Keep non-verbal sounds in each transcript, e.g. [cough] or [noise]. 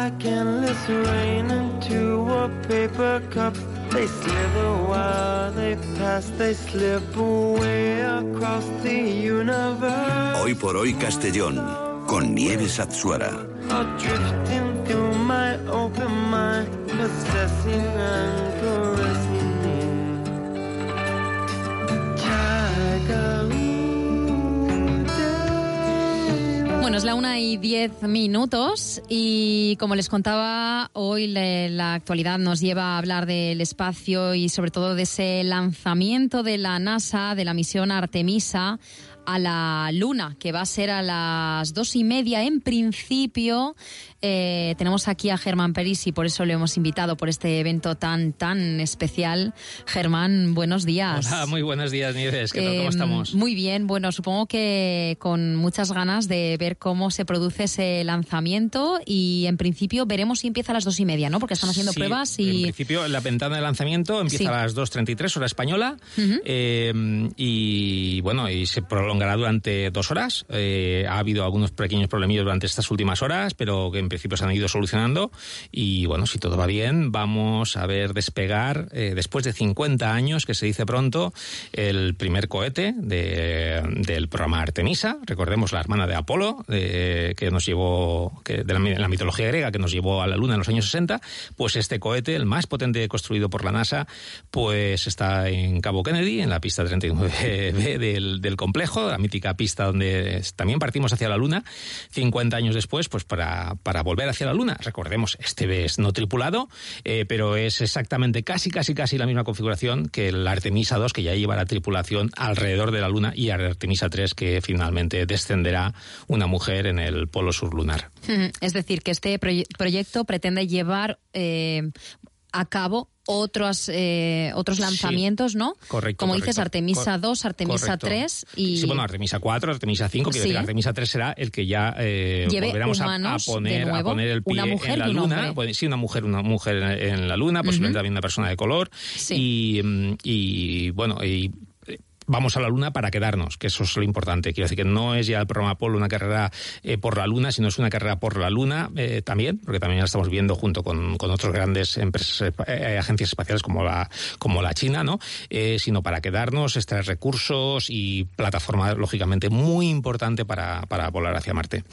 Like endless rain into a paper cup. They slither while they pass, they slip away across the universe. Hoy por hoy Castellón, con Nieves Atsuara. Drifting through my open mind, assessing and es la una y diez minutos y como les contaba, hoy la actualidad nos lleva a hablar del espacio y sobre todo de ese lanzamiento de la NASA de la misión Artemisa a la Luna, que va a ser a las dos y media en principio. Eh, tenemos aquí a Germán Peris y por eso le hemos invitado por este evento tan, tan especial. Germán, buenos días. Hola, muy buenos días, Nieves. ¿Qué tal? ¿Cómo Eh, estamos? Muy bien, bueno, supongo que con muchas ganas de ver cómo se produce ese lanzamiento y en principio veremos si empieza a las dos y media, ¿no? Porque están haciendo Sí, pruebas En y... principio, la ventana de lanzamiento empieza Sí. a las 2.33 hora española Ujú. eh, y bueno, y se prolongará durante dos horas. Eh, ha habido algunos pequeños problemillos durante estas últimas horas, pero que en principio se han ido solucionando. Y bueno, si todo va bien, vamos a ver despegar, eh, después de 50 años, que se dice pronto, el primer cohete de- del programa Artemisa. Recordemos la hermana de Apolo, eh, que nos llevó, que de la, mi- la mitología griega, que nos llevó a la Luna en los años 60. Pues este cohete, el más potente construido por la NASA, pues está en Cabo Kennedy, en la pista 39B [laughs] del, del complejo, la mítica pista donde también partimos hacia la Luna, 50 años después, pues para, para volver hacia la Luna. Recordemos, este es no tripulado, eh, pero es exactamente casi, casi, casi la misma configuración que el Artemisa 2, que ya lleva la tripulación alrededor de la Luna, y Artemisa 3, que finalmente descenderá una mujer en el polo sur lunar. [laughs] Es decir, que este proye- proyecto pretende llevar eh, a cabo otros eh, otros Sí. lanzamientos, ¿no? Correcto, Como correcto. dices, Artemisa Cor- 2, Artemisa correcto. 3 y... Sí, bueno, Artemisa 4, Artemisa 5, quiero Sí. decir, Artemisa 3 será el que ya eh, volveremos a, a poner, a nuevo, poner el pie una mujer en la luna. Pues, sí, una mujer, una mujer en, en la luna, posiblemente también una persona de color. Sí. Y, mm, y, bueno, y vamos a la Luna para quedarnos, que eso es lo importante. Quiero decir que no es ya el programa Apolo una carrera eh, por la Luna, sino es una carrera por la Luna eh, también, porque también la estamos viendo junto con, con otras grandes empresas, eh, agencias espaciales como la, como la China, ¿no? Sino para quedarnos, extraer recursos y plataforma, lógicamente, muy importante para, para volar hacia Marte.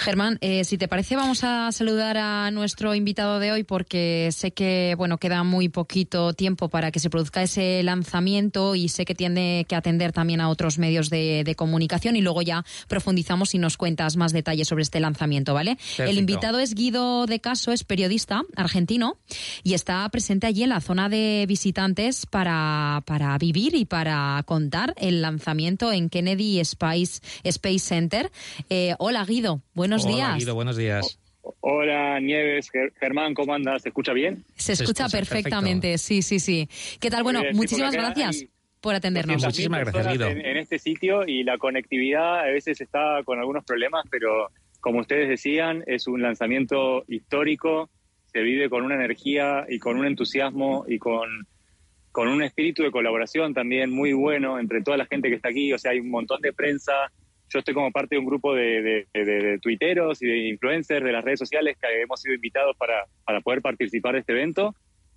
Germán, si te parece, vamos a saludar a nuestro invitado de hoy porque sé que bueno queda muy poquito tiempo para que se produzca ese lanzamiento y sé que tiene que atender también a otros medios de, de comunicación y luego ya profundizamos y nos cuentas más detalles sobre este lanzamiento, ¿vale? El invitado es Guido de Caso, es periodista argentino y está presente allí en la zona de visitantes para, para vivir y para contar el lanzamiento en Kennedy Space, Space Center. Eh, hola Guido, buenos Hola, días. Guido, buenos días. Hola Nieves, Ger- Germán, ¿cómo andas? ¿Se escucha bien? Se Se escucha perfectamente, sí, sí, sí. ¿Qué tal? Bueno, bien, sí, muchísimas gracias por atendernos. 200.000 Muchísimas gracias, Guido. En, en este sitio y la conectividad a veces está con algunos problemas, pero como ustedes decían, es un lanzamiento histórico, se vive con una energía y con un entusiasmo y con, con un espíritu de colaboración también muy bueno entre toda la gente que está aquí, o sea, hay un montón de prensa. Yo estoy como parte de un grupo de, de, de- de tuiteros y de influencers de las redes sociales que hemos sido invitados para, para poder participar de este evento.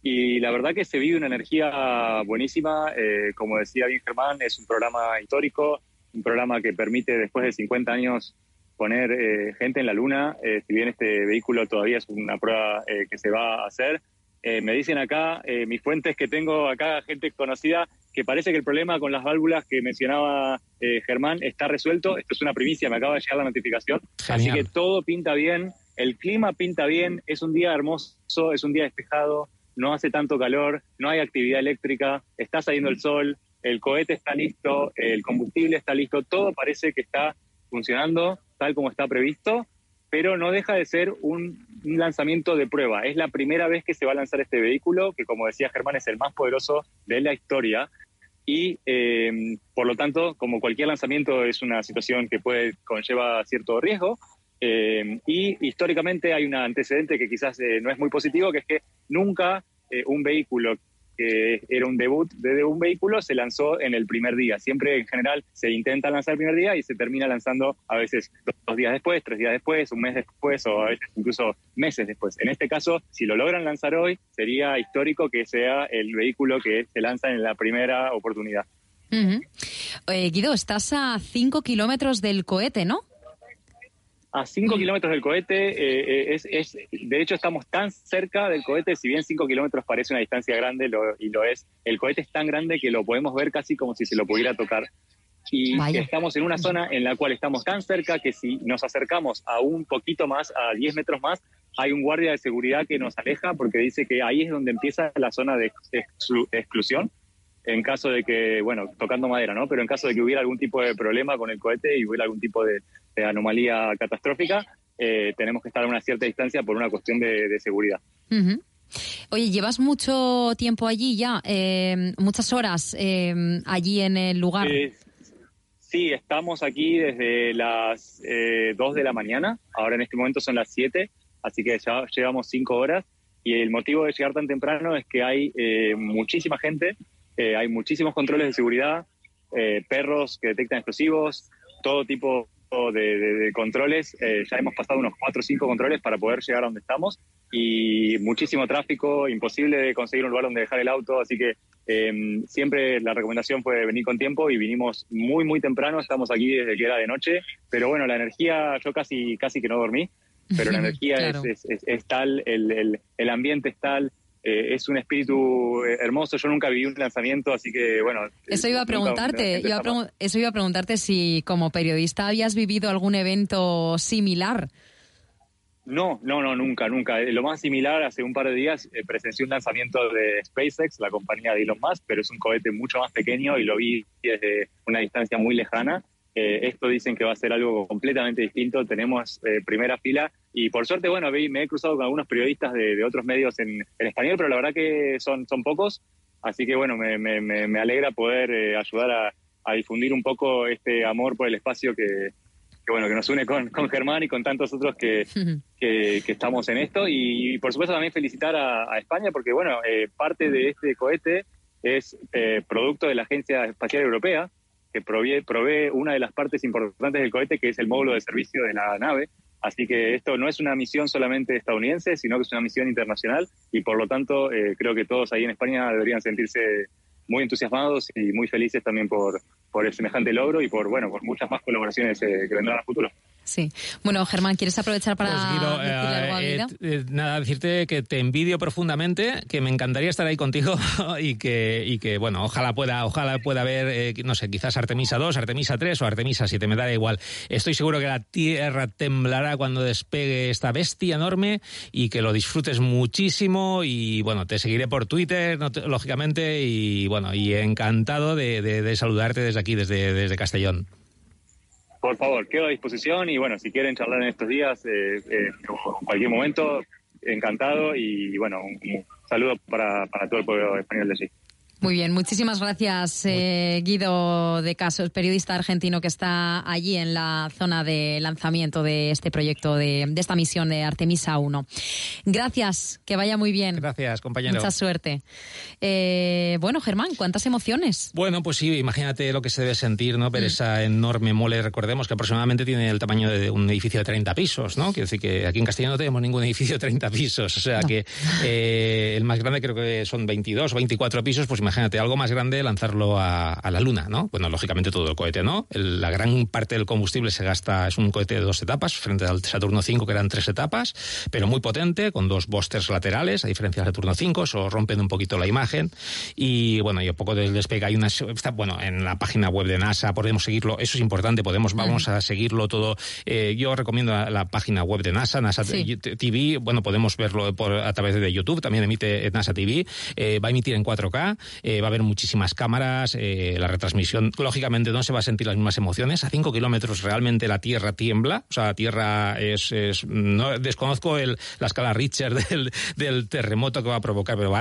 Y la verdad que se vive una energía buenísima. eh, como decía bien Germán, es un programa histórico, un programa que permite después de 50 años poner eh, gente en la Luna. Eh, si bien este vehículo todavía es una prueba que se va a hacer, me dicen acá, mis fuentes que tengo acá, gente conocida, que parece que el problema con las válvulas que mencionaba Germán está resuelto. Esto es una primicia, me acaba de llegar la notificación. Así que todo pinta bien, el clima pinta bien, es un día hermoso, es un día despejado, no hace tanto calor, no hay actividad eléctrica, está saliendo el sol, el cohete está listo, el combustible está listo, todo parece que está funcionando tal como está previsto, pero no deja de ser un lanzamiento de prueba. Es la primera vez que se va a lanzar este vehículo, que como decía Germán es el más poderoso de la historia. Y eh, por lo tanto, como cualquier lanzamiento es una situación que puede conlleva cierto riesgo. Eh, y históricamente hay un antecedente que quizás eh, no es muy positivo, que es que nunca eh, un vehículo que era un debut de un vehículo, se lanzó en el primer día. Siempre en general se intenta lanzar el primer día y se termina lanzando a veces dos días después, tres días después, un mes después o a veces incluso meses después. En este caso, si lo logran lanzar hoy, sería histórico que sea el vehículo que se lanza en la primera oportunidad. Eh, Guido, estás a cinco kilómetros del cohete, ¿no? A 5 kilómetros del cohete. Eh, es, es, de hecho, estamos tan cerca del cohete, si bien 5 kilómetros parece una distancia grande, lo, y lo es, el cohete es tan grande que lo podemos ver casi como si se lo pudiera tocar. Y estamos en una zona en la cual estamos tan cerca que si nos acercamos a un poquito más, a 10 metros más, hay un guardia de seguridad que nos aleja porque dice que ahí es donde empieza la zona de exclusión en caso de que, bueno, tocando madera, ¿no? Pero en caso de que hubiera algún tipo de problema con el cohete y hubiera algún tipo de, anomalía catastrófica, eh, tenemos que estar a una cierta distancia por una cuestión de, seguridad. Oye, llevas mucho tiempo allí ya, eh, muchas horas eh, allí en el lugar. sí, estamos aquí desde las 2 de la mañana, ahora en este momento son las 7, así que ya llevamos 5 horas. Y el motivo de llegar tan temprano es que hay muchísima gente eh, hay muchísimos controles de seguridad, eh, perros que detectan explosivos, todo tipo de, controles. Eh, ya hemos pasado unos cuatro o cinco controles para poder llegar a donde estamos y muchísimo tráfico, imposible de conseguir un lugar donde dejar el auto, así que siempre la recomendación fue venir con tiempo y vinimos muy, muy temprano, estamos aquí desde que era de noche, pero bueno, la energía, yo casi, casi que no dormí, pero la [laughs] energía es, tal, el, el ambiente es tal, eh, es un espíritu eh, hermoso. Yo nunca viví un lanzamiento, así que bueno. Eso iba a preguntarte, eso iba a preguntarte si como periodista habías vivido algún evento similar. No, no, no, nunca, nunca. Eh, lo más similar, hace un par de días presencié un lanzamiento de SpaceX, la compañía de Elon Musk, pero es un cohete mucho más pequeño y lo vi desde una distancia muy lejana. Esto dicen que va a ser algo completamente distinto. Tenemos primera fila y por suerte, bueno, me he cruzado con algunos periodistas de, otros medios en, español, pero la verdad que son, son pocos. Así que, bueno, me, me, alegra poder eh, ayudar a, difundir un poco este amor por el espacio que, bueno, que nos une con, con, Germán y con tantos otros que, [laughs] que, estamos en esto. Y, por supuesto también felicitar a, España porque, bueno, eh, parte de este cohete es eh, producto de la Agencia Espacial Europea, que provee, provee una de las partes importantes del cohete, que es el módulo de servicio de la nave. Así que esto no es una misión solamente estadounidense, sino que es una misión internacional y por lo tanto eh, creo que todos ahí en España deberían sentirse muy entusiasmados y muy felices también por, por el semejante logro y por bueno por muchas más colaboraciones eh, que vendrán a futuro. Sí. Bueno, Germán, ¿quieres aprovechar para pues, decirle algo a eh, eh, nada, decirte que te envidio profundamente, que me encantaría estar ahí contigo [laughs] y que, y que bueno, ojalá pueda, ojalá pueda haber, eh, no sé, quizás Artemisa 2, Artemisa 3 o Artemisa 7, me da igual. Estoy seguro que la Tierra temblará cuando despegue esta bestia enorme y que lo disfrutes muchísimo y bueno, te seguiré por Twitter, lógicamente, y bueno, y encantado de, de saludarte desde aquí, desde, desde Castellón. Por favor, quedo a disposición y bueno, si quieren charlar en estos días, eh, eh, en cualquier momento, encantado y bueno, un, saludo para, para todo el pueblo español de allí. Muy bien, muchísimas gracias eh, Guido de Casos, periodista argentino que está allí en la zona de lanzamiento de este proyecto, de, esta misión de Artemisa 1. Gracias, que vaya muy bien. Gracias, compañero. Mucha suerte. Eh, bueno, Germán, ¿cuántas emociones? Bueno, pues sí, imagínate lo que se debe sentir, ¿no? Ver mm. esa enorme mole, recordemos que aproximadamente tiene el tamaño de un edificio de 30 pisos, ¿no? Quiero decir que aquí en Castellón no tenemos ningún edificio de 30 pisos, o sea que [laughs] eh, el más grande creo que son 22 o 24 pisos, pues imagínate, algo más grande lanzarlo a, la Luna, ¿no? Bueno, lógicamente todo el cohete, ¿no? la gran parte del combustible se gasta, es un cohete de dos etapas, frente al Saturno 5 que eran tres etapas, pero muy potente, con dos boosters laterales, a diferencia del Saturno 5, eso rompen un poquito la imagen. Y bueno, y a poco del despegue hay una, está, bueno, en la página web de NASA podemos seguirlo, eso es importante, podemos, vamos a seguirlo todo. Eh, yo recomiendo la, página web de NASA, NASA TV, bueno, podemos verlo por, a través de YouTube, también emite NASA TV, eh, va a emitir en 4K va a haber muchísimas cámaras, la retransmisión, lógicamente no se va a sentir las mismas emociones. A 5 kilómetros realmente la Tierra tiembla, o sea, la Tierra es... no, desconozco el, la escala Richter [laughs] del, terremoto que va a provocar, pero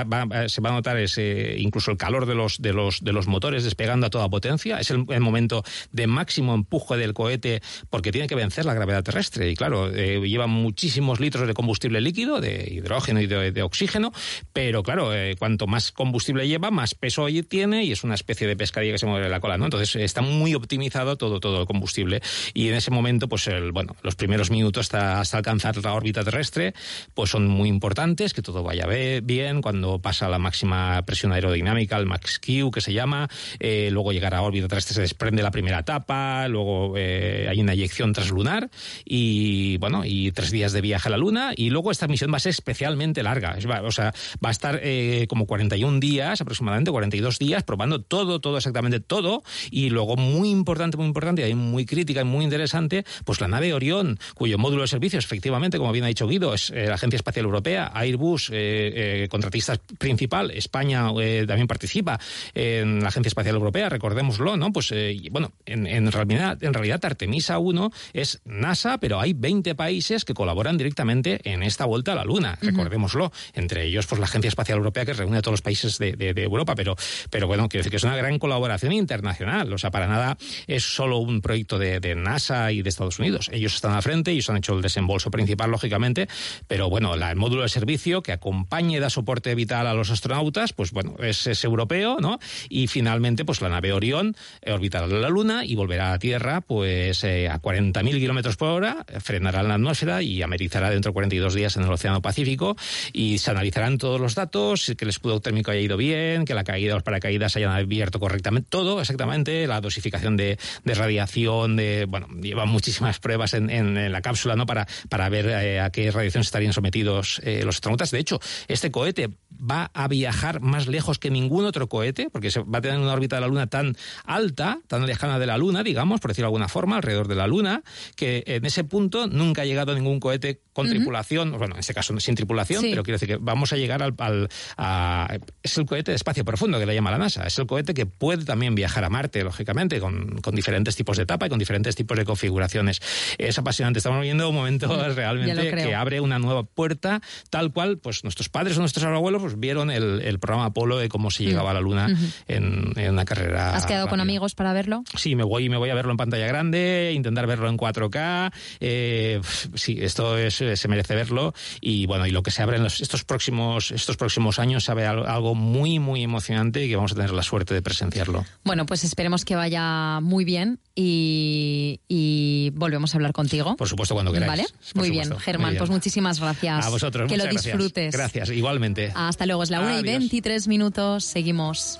se va a notar ese, incluso el calor de los, de, los, de los motores despegando a toda potencia. Es el, momento de máximo empuje del cohete porque tiene que vencer la gravedad terrestre. Y claro, eh, lleva muchísimos litros de combustible líquido, de hidrógeno y de, oxígeno, pero claro, eh, cuanto más combustible lleva, más peso tiene y es una especie de pescadilla que se mueve la cola, ¿no? Entonces está muy optimizado todo, todo el combustible. Y en ese momento, pues el, bueno, los primeros minutos hasta, hasta alcanzar la órbita terrestre, pues son muy importantes, que todo vaya bien, cuando pasa la máxima presión aerodinámica, el max Q que se llama, eh, luego llegar a órbita terrestre se desprende la primera etapa, luego eh, hay una eyección translunar y bueno, y tres días de viaje a la Luna y luego esta misión va a ser especialmente larga, o sea, va a estar eh, como 41 días, aproximadamente 42 días, probando todo, todo, exactamente todo y luego muy importante, muy importante y muy crítica y muy interesante, pues la nave Orión, cuyo módulo de servicios, efectivamente, como bien ha dicho Guido, es la Agencia Espacial Europea, Airbus, contratista principal, España también participa en la Agencia Espacial Europea, recordémoslo, ¿no? Pues eh, bueno, en, realidad, en realidad Artemisa 1 es NASA, pero hay 20 países que colaboran directamente en esta vuelta a la Luna, recordémoslo. Entre ellos, pues la Agencia Espacial Europea que reúne a todos los países de, Europa, pero, pero bueno, quiero decir que es una gran colaboración internacional. O sea, para nada es solo un proyecto de, NASA y de Estados Unidos. Ellos están al frente, ellos han hecho el desembolso principal, lógicamente, pero bueno, el módulo de servicio que acompañe y da soporte vital a los astronautas, pues bueno, es, europeo, ¿no? Y finalmente, pues la nave Orión eh, orbitará la Luna y volverá a Tierra pues eh, a 40.000 kilómetros por hora, frenará en la atmósfera y amerizará dentro de 42 días en el Océano Pacífico y se analizarán todos los datos, que el escudo térmico haya ido bien, que la caída de los paracaídas hayan abierto correctamente, todo exactamente, la dosificación de, radiación, de, bueno, lleva muchísimas pruebas en, la cápsula, ¿no? Para, para ver eh, a qué radiación estarían sometidos los astronautas. De hecho, este cohete va a viajar más lejos que ningún otro cohete, porque se va a tener una órbita de la Luna tan alta, tan lejana de la Luna, digamos, por decirlo de alguna forma, alrededor de la Luna, que en ese punto nunca ha llegado ningún cohete con tripulación, bueno, en este caso sin tripulación, pero quiero decir que vamos a llegar al, a, es el cohete de espacio profundo que le llama la NASA, es el cohete que puede también viajar a Marte, lógicamente, con, con diferentes tipos de etapa y con diferentes tipos de configuraciones. Es apasionante, estamos viviendo un momento [laughs] realmente que abre una nueva puerta, tal cual, pues nuestros padres o nuestros abuelos pues, vieron el, el programa Apolo de cómo se llegaba a la Luna en, en, una carrera. ¿Has quedado con amigos para verlo? Sí, me voy, me voy a verlo en pantalla grande, intentar verlo en 4K. Eh, sí, esto es, se merece verlo. Y bueno, y lo que se abre en estos, próximos, estos próximos años sabe algo muy, muy emocionante y que vamos a tener la suerte de presenciarlo. Bueno, pues esperemos que vaya muy bien y, y volvemos a hablar contigo. Por supuesto, cuando queráis. Vale, muy bien, Germán, pues muchísimas gracias. A vosotros, que lo disfrutes. Gracias. igualmente. Hasta luego, es la 1 y 23 minutos, seguimos.